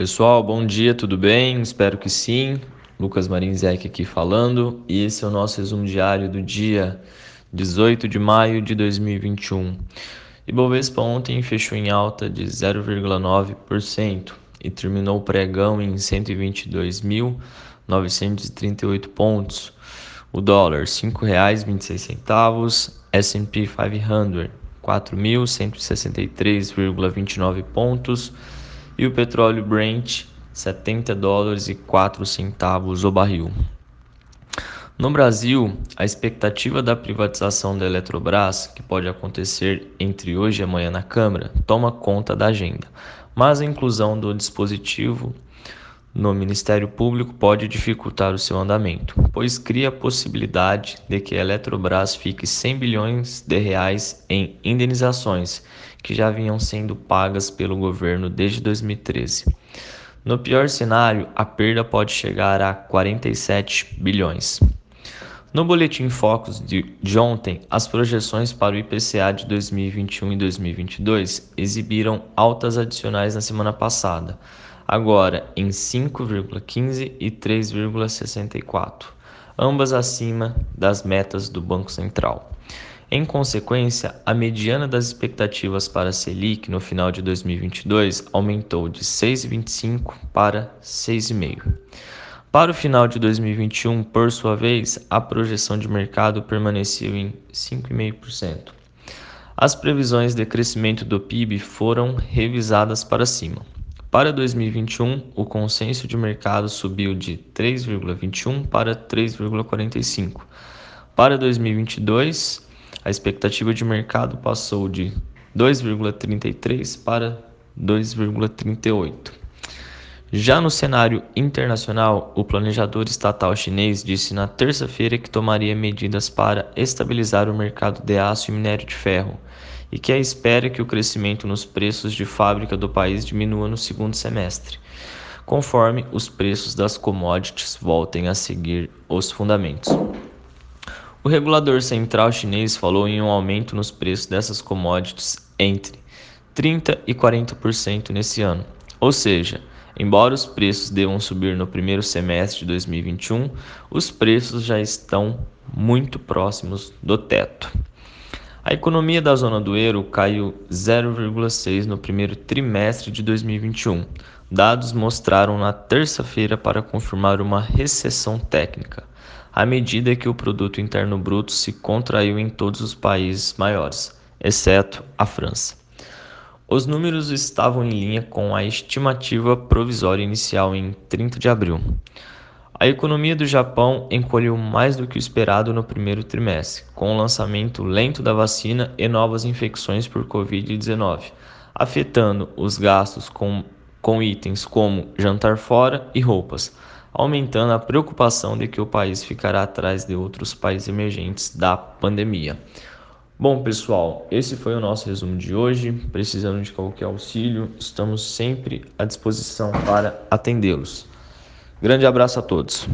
Pessoal, bom dia, tudo bem? Espero que sim. Lucas Marinzec aqui falando e esse é o nosso resumo diário do dia 18 de maio de 2021. Ibovespa ontem fechou em alta de 0,9% e terminou o pregão em 122.938 pontos. O dólar R$ 5,26, S&P 500 4.163,29 pontos e o petróleo Brent 70 dólares e 4 centavos o barril. No Brasil, a expectativa da privatização da Eletrobras, que pode acontecer entre hoje e amanhã na Câmara, toma conta da agenda, mas a inclusão do dispositivo no Ministério Público pode dificultar o seu andamento, pois cria a possibilidade de que a Eletrobras fique 100 bilhões de reais em indenizações que já vinham sendo pagas pelo governo desde 2013. No pior cenário, a perda pode chegar a 47 bilhões. No boletim Focus de, de ontem, as projeções para o IPCA de 2021 e 2022 exibiram altas adicionais na semana passada, agora em 5,15 e 3,64, ambas acima das metas do Banco Central. Em consequência, a mediana das expectativas para a Selic no final de 2022 aumentou de 6,25 para 6,5. Para o final de 2021, por sua vez, a projeção de mercado permaneceu em 5,5%. As previsões de crescimento do PIB foram revisadas para cima. Para 2021, o consenso de mercado subiu de 3,21 para 3,45. Para 2022, a expectativa de mercado passou de 2,33 para 2,38. Já no cenário internacional, o planejador estatal chinês disse na terça-feira que tomaria medidas para estabilizar o mercado de aço e minério de ferro e que espera que o crescimento nos preços de fábrica do país diminua no segundo semestre, conforme os preços das commodities voltem a seguir os fundamentos. O regulador central chinês falou em um aumento nos preços dessas commodities entre 30 e 40% nesse ano. Ou seja, embora os preços devam subir no primeiro semestre de 2021, os preços já estão muito próximos do teto. A economia da zona do euro caiu 0,6 no primeiro trimestre de 2021. Dados mostraram na terça-feira para confirmar uma recessão técnica à medida que o produto interno bruto se contraiu em todos os países maiores, exceto a França. Os números estavam em linha com a estimativa provisória inicial em 30 de abril. A economia do Japão encolheu mais do que o esperado no primeiro trimestre, com o lançamento lento da vacina e novas infecções por Covid-19, afetando os gastos com, com itens como jantar fora e roupas aumentando a preocupação de que o país ficará atrás de outros países emergentes da pandemia. Bom, pessoal, esse foi o nosso resumo de hoje. Precisando de qualquer auxílio, estamos sempre à disposição para atendê-los. Grande abraço a todos.